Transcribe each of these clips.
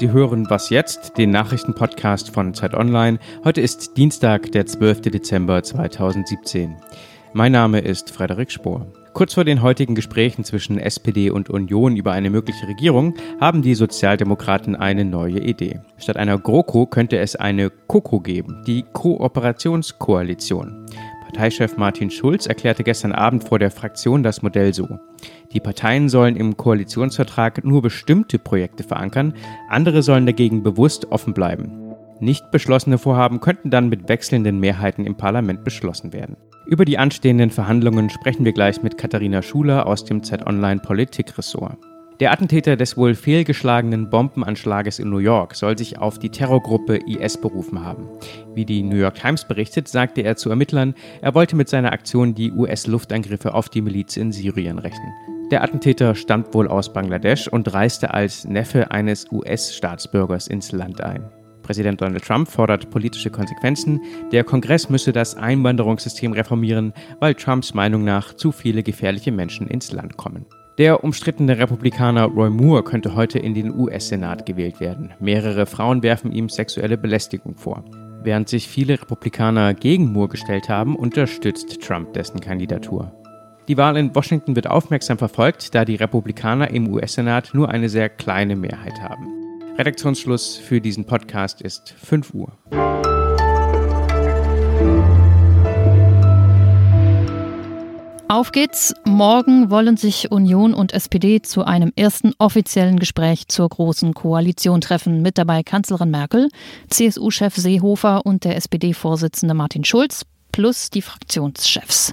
Sie hören Was jetzt, den Nachrichtenpodcast von Zeit Online. Heute ist Dienstag, der 12. Dezember 2017. Mein Name ist Frederik Spohr. Kurz vor den heutigen Gesprächen zwischen SPD und Union über eine mögliche Regierung haben die Sozialdemokraten eine neue Idee. Statt einer GroKo könnte es eine KOKO geben, die Kooperationskoalition. Parteichef Martin Schulz erklärte gestern Abend vor der Fraktion das Modell so. Die Parteien sollen im Koalitionsvertrag nur bestimmte Projekte verankern, andere sollen dagegen bewusst offen bleiben. Nicht beschlossene Vorhaben könnten dann mit wechselnden Mehrheiten im Parlament beschlossen werden. Über die anstehenden Verhandlungen sprechen wir gleich mit Katharina Schuler aus dem Z-Online Politikressort. Der Attentäter des wohl fehlgeschlagenen Bombenanschlages in New York soll sich auf die Terrorgruppe IS berufen haben. Wie die New York Times berichtet, sagte er zu Ermittlern, er wollte mit seiner Aktion die US-Luftangriffe auf die Miliz in Syrien rächen. Der Attentäter stammt wohl aus Bangladesch und reiste als Neffe eines US-Staatsbürgers ins Land ein. Präsident Donald Trump fordert politische Konsequenzen. Der Kongress müsse das Einwanderungssystem reformieren, weil Trumps Meinung nach zu viele gefährliche Menschen ins Land kommen. Der umstrittene Republikaner Roy Moore könnte heute in den US-Senat gewählt werden. Mehrere Frauen werfen ihm sexuelle Belästigung vor. Während sich viele Republikaner gegen Moore gestellt haben, unterstützt Trump dessen Kandidatur. Die Wahl in Washington wird aufmerksam verfolgt, da die Republikaner im US-Senat nur eine sehr kleine Mehrheit haben. Redaktionsschluss für diesen Podcast ist 5 Uhr. Auf geht's. Morgen wollen sich Union und SPD zu einem ersten offiziellen Gespräch zur Großen Koalition treffen. Mit dabei Kanzlerin Merkel, CSU-Chef Seehofer und der SPD-Vorsitzende Martin Schulz plus die Fraktionschefs.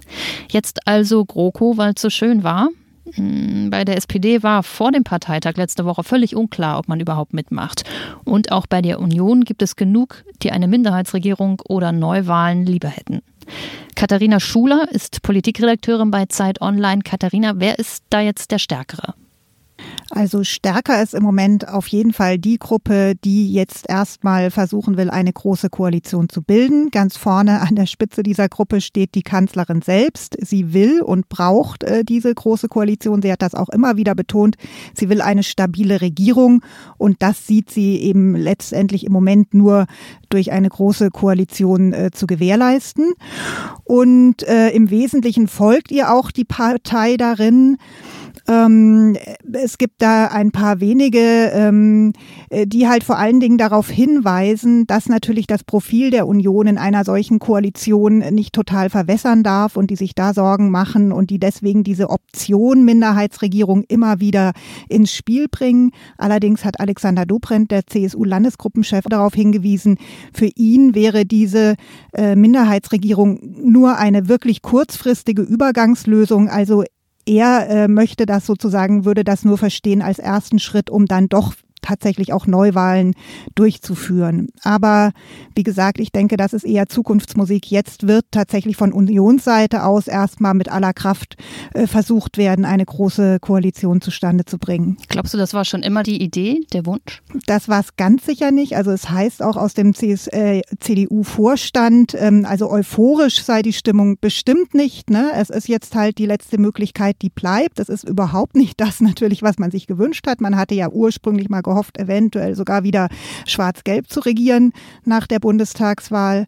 Jetzt also GroKo, weil es so schön war. Hm, bei der SPD war vor dem Parteitag letzte Woche völlig unklar, ob man überhaupt mitmacht. Und auch bei der Union gibt es genug, die eine Minderheitsregierung oder Neuwahlen lieber hätten. Katharina Schuler ist Politikredakteurin bei Zeit Online. Katharina, wer ist da jetzt der Stärkere? Also stärker ist im Moment auf jeden Fall die Gruppe, die jetzt erstmal versuchen will, eine große Koalition zu bilden. Ganz vorne an der Spitze dieser Gruppe steht die Kanzlerin selbst. Sie will und braucht äh, diese große Koalition. Sie hat das auch immer wieder betont. Sie will eine stabile Regierung und das sieht sie eben letztendlich im Moment nur durch eine große Koalition äh, zu gewährleisten. Und äh, im Wesentlichen folgt ihr auch die Partei darin, ähm, es gibt da ein paar wenige, ähm, äh, die halt vor allen Dingen darauf hinweisen, dass natürlich das Profil der Union in einer solchen Koalition nicht total verwässern darf und die sich da Sorgen machen und die deswegen diese Option Minderheitsregierung immer wieder ins Spiel bringen. Allerdings hat Alexander Dobrindt, der CSU-Landesgruppenchef, darauf hingewiesen, für ihn wäre diese äh, Minderheitsregierung nur eine wirklich kurzfristige Übergangslösung, also er äh, möchte das sozusagen, würde das nur verstehen als ersten Schritt, um dann doch tatsächlich auch Neuwahlen durchzuführen. Aber wie gesagt, ich denke, das ist eher Zukunftsmusik. Jetzt wird tatsächlich von Unionsseite aus erstmal mit aller Kraft äh, versucht werden, eine große Koalition zustande zu bringen. Glaubst du, das war schon immer die Idee, der Wunsch? Das war es ganz sicher nicht. Also es heißt auch aus dem äh, CDU-Vorstand, ähm, also euphorisch sei die Stimmung bestimmt nicht. Ne? Es ist jetzt halt die letzte Möglichkeit, die bleibt. Das ist überhaupt nicht das natürlich, was man sich gewünscht hat. Man hatte ja ursprünglich mal gehofft, eventuell sogar wieder schwarz-gelb zu regieren nach der Bundestagswahl.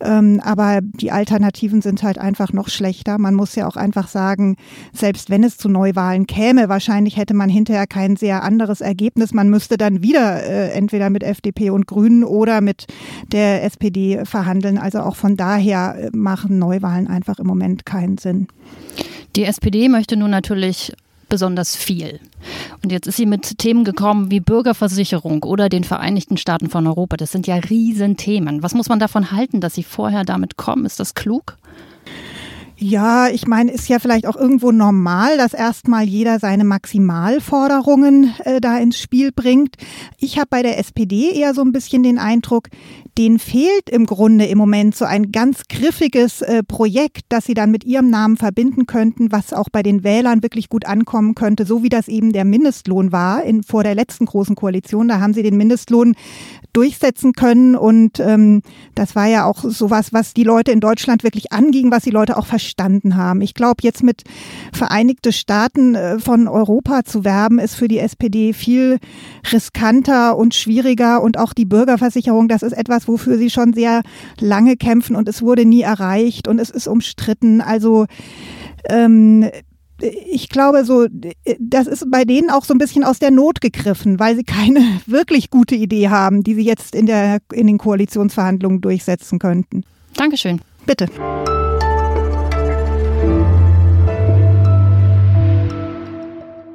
Ähm, aber die Alternativen sind halt einfach noch schlechter. Man muss ja auch einfach sagen, selbst wenn es zu Neuwahlen käme, wahrscheinlich hätte man hinterher kein sehr anderes Ergebnis. Man müsste dann wieder äh, entweder mit FDP und Grünen oder mit der SPD verhandeln. Also auch von daher äh, machen Neuwahlen einfach im Moment keinen Sinn. Die SPD möchte nun natürlich besonders viel. Und jetzt ist sie mit Themen gekommen wie Bürgerversicherung oder den Vereinigten Staaten von Europa. Das sind ja Riesenthemen. Was muss man davon halten, dass sie vorher damit kommen? Ist das klug? Ja, ich meine, ist ja vielleicht auch irgendwo normal, dass erstmal jeder seine Maximalforderungen äh, da ins Spiel bringt. Ich habe bei der SPD eher so ein bisschen den Eindruck, denen fehlt im Grunde im Moment so ein ganz griffiges äh, Projekt, das sie dann mit ihrem Namen verbinden könnten, was auch bei den Wählern wirklich gut ankommen könnte, so wie das eben der Mindestlohn war in, vor der letzten großen Koalition. Da haben sie den Mindestlohn durchsetzen können und ähm, das war ja auch sowas, was die Leute in Deutschland wirklich anging, was die Leute auch verstanden haben. Ich glaube, jetzt mit Vereinigte Staaten äh, von Europa zu werben, ist für die SPD viel riskanter und schwieriger und auch die Bürgerversicherung, das ist etwas, wofür sie schon sehr lange kämpfen und es wurde nie erreicht und es ist umstritten. Also ähm, ich glaube, so, das ist bei denen auch so ein bisschen aus der Not gegriffen, weil sie keine wirklich gute Idee haben, die sie jetzt in, der, in den Koalitionsverhandlungen durchsetzen könnten. Dankeschön. Bitte.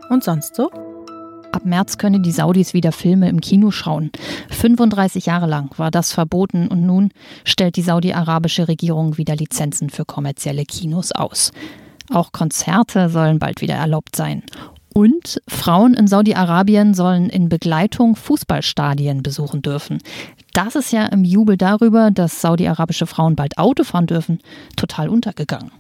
Und sonst so? Ab März können die Saudis wieder Filme im Kino schauen. 35 Jahre lang war das verboten und nun stellt die saudi-arabische Regierung wieder Lizenzen für kommerzielle Kinos aus. Auch Konzerte sollen bald wieder erlaubt sein. Und Frauen in Saudi-Arabien sollen in Begleitung Fußballstadien besuchen dürfen. Das ist ja im Jubel darüber, dass saudi-arabische Frauen bald Auto fahren dürfen, total untergegangen.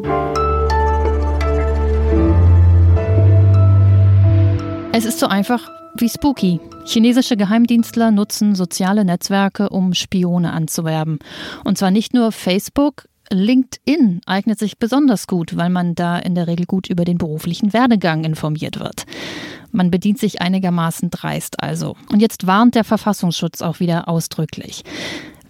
Es ist so einfach wie spooky. Chinesische Geheimdienstler nutzen soziale Netzwerke, um Spione anzuwerben. Und zwar nicht nur Facebook, LinkedIn eignet sich besonders gut, weil man da in der Regel gut über den beruflichen Werdegang informiert wird. Man bedient sich einigermaßen dreist also. Und jetzt warnt der Verfassungsschutz auch wieder ausdrücklich.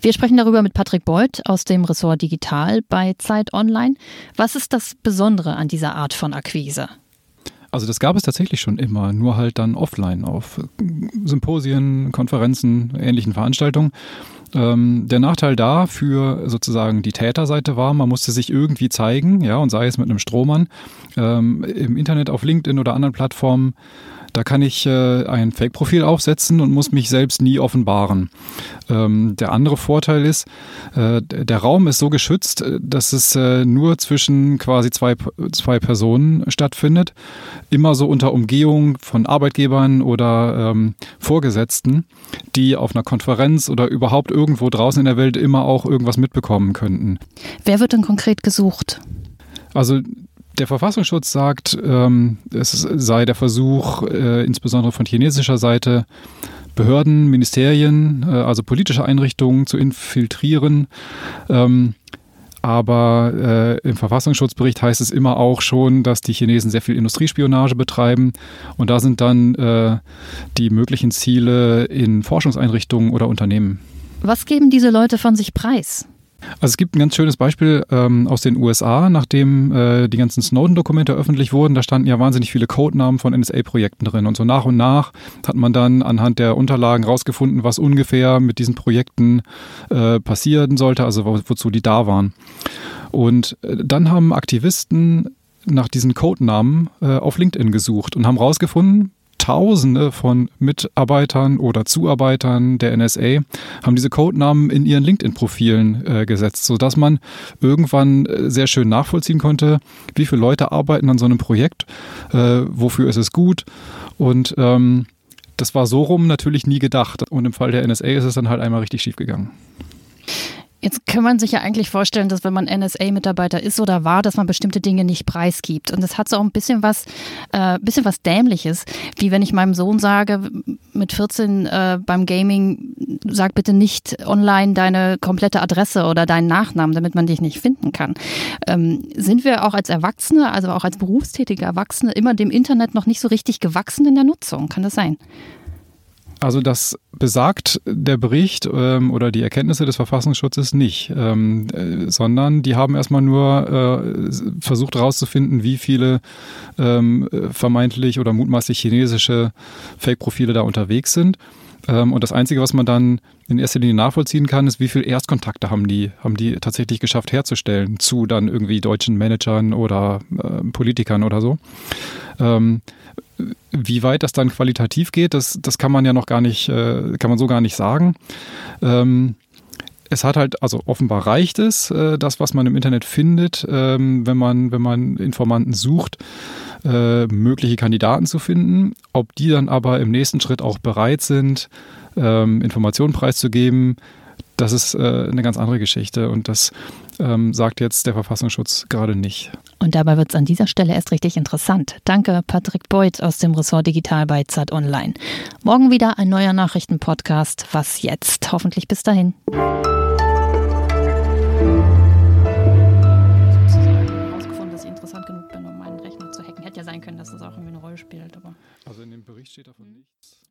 Wir sprechen darüber mit Patrick Beuth aus dem Ressort Digital bei Zeit Online. Was ist das Besondere an dieser Art von Akquise? Also das gab es tatsächlich schon immer, nur halt dann offline auf Symposien, Konferenzen, ähnlichen Veranstaltungen. Ähm, der Nachteil da für sozusagen die Täterseite war, man musste sich irgendwie zeigen, ja, und sei es mit einem Strohmann, ähm, im Internet, auf LinkedIn oder anderen Plattformen da kann ich äh, ein Fake-Profil aufsetzen und muss mich selbst nie offenbaren. Ähm, der andere Vorteil ist, äh, der Raum ist so geschützt, äh, dass es äh, nur zwischen quasi zwei, zwei Personen stattfindet. Immer so unter Umgehung von Arbeitgebern oder ähm, Vorgesetzten, die auf einer Konferenz oder überhaupt irgendwo draußen in der Welt immer auch irgendwas mitbekommen könnten. Wer wird denn konkret gesucht? Also der Verfassungsschutz sagt, ähm, es sei der Versuch, äh, insbesondere von chinesischer Seite, Behörden, Ministerien, äh, also politische Einrichtungen zu infiltrieren. Ähm, aber äh, im Verfassungsschutzbericht heißt es immer auch schon, dass die Chinesen sehr viel Industriespionage betreiben. Und da sind dann äh, die möglichen Ziele in Forschungseinrichtungen oder Unternehmen. Was geben diese Leute von sich preis? Also es gibt ein ganz schönes Beispiel ähm, aus den USA, nachdem äh, die ganzen Snowden-Dokumente öffentlich wurden. Da standen ja wahnsinnig viele Codenamen von NSA-Projekten drin. Und so nach und nach hat man dann anhand der Unterlagen rausgefunden, was ungefähr mit diesen Projekten äh, passieren sollte, also wo, wozu die da waren. Und äh, dann haben Aktivisten nach diesen Codenamen äh, auf LinkedIn gesucht und haben rausgefunden, Tausende von Mitarbeitern oder Zuarbeitern der NSA haben diese Codenamen in ihren LinkedIn-Profilen äh, gesetzt, sodass man irgendwann äh, sehr schön nachvollziehen konnte, wie viele Leute arbeiten an so einem Projekt, äh, wofür ist es gut und ähm, das war so rum natürlich nie gedacht. Und im Fall der NSA ist es dann halt einmal richtig schief gegangen. Jetzt kann man sich ja eigentlich vorstellen, dass wenn man NSA-Mitarbeiter ist oder war, dass man bestimmte Dinge nicht preisgibt. Und das hat so auch ein bisschen was, äh, bisschen was Dämliches, wie wenn ich meinem Sohn sage, mit 14 äh, beim Gaming, sag bitte nicht online deine komplette Adresse oder deinen Nachnamen, damit man dich nicht finden kann. Ähm, sind wir auch als Erwachsene, also auch als berufstätige Erwachsene, immer dem Internet noch nicht so richtig gewachsen in der Nutzung? Kann das sein? Also das besagt der Bericht ähm, oder die Erkenntnisse des Verfassungsschutzes nicht, ähm, äh, sondern die haben erstmal nur äh, versucht herauszufinden, wie viele ähm, vermeintlich oder mutmaßlich chinesische Fake-Profile da unterwegs sind. Ähm, und das Einzige, was man dann in erster Linie nachvollziehen kann, ist, wie viele Erstkontakte haben die, haben die tatsächlich geschafft herzustellen zu dann irgendwie deutschen Managern oder äh, Politikern oder so. Ähm, wie weit das dann qualitativ geht, das, das kann man ja noch gar nicht, äh, kann man so gar nicht sagen. Ähm, es hat halt, also offenbar reicht es, äh, das, was man im Internet findet, ähm, wenn man, wenn man Informanten sucht, äh, mögliche Kandidaten zu finden. Ob die dann aber im nächsten Schritt auch bereit sind, ähm, Informationen preiszugeben, das ist äh, eine ganz andere Geschichte und das ähm, sagt jetzt der Verfassungsschutz gerade nicht. Und dabei wird es an dieser Stelle erst richtig interessant. Danke, Patrick Beuth aus dem Ressort Digital bei Zeit Online. Morgen wieder ein neuer Nachrichtenpodcast. Was jetzt? Hoffentlich bis dahin. Bericht steht davon nichts.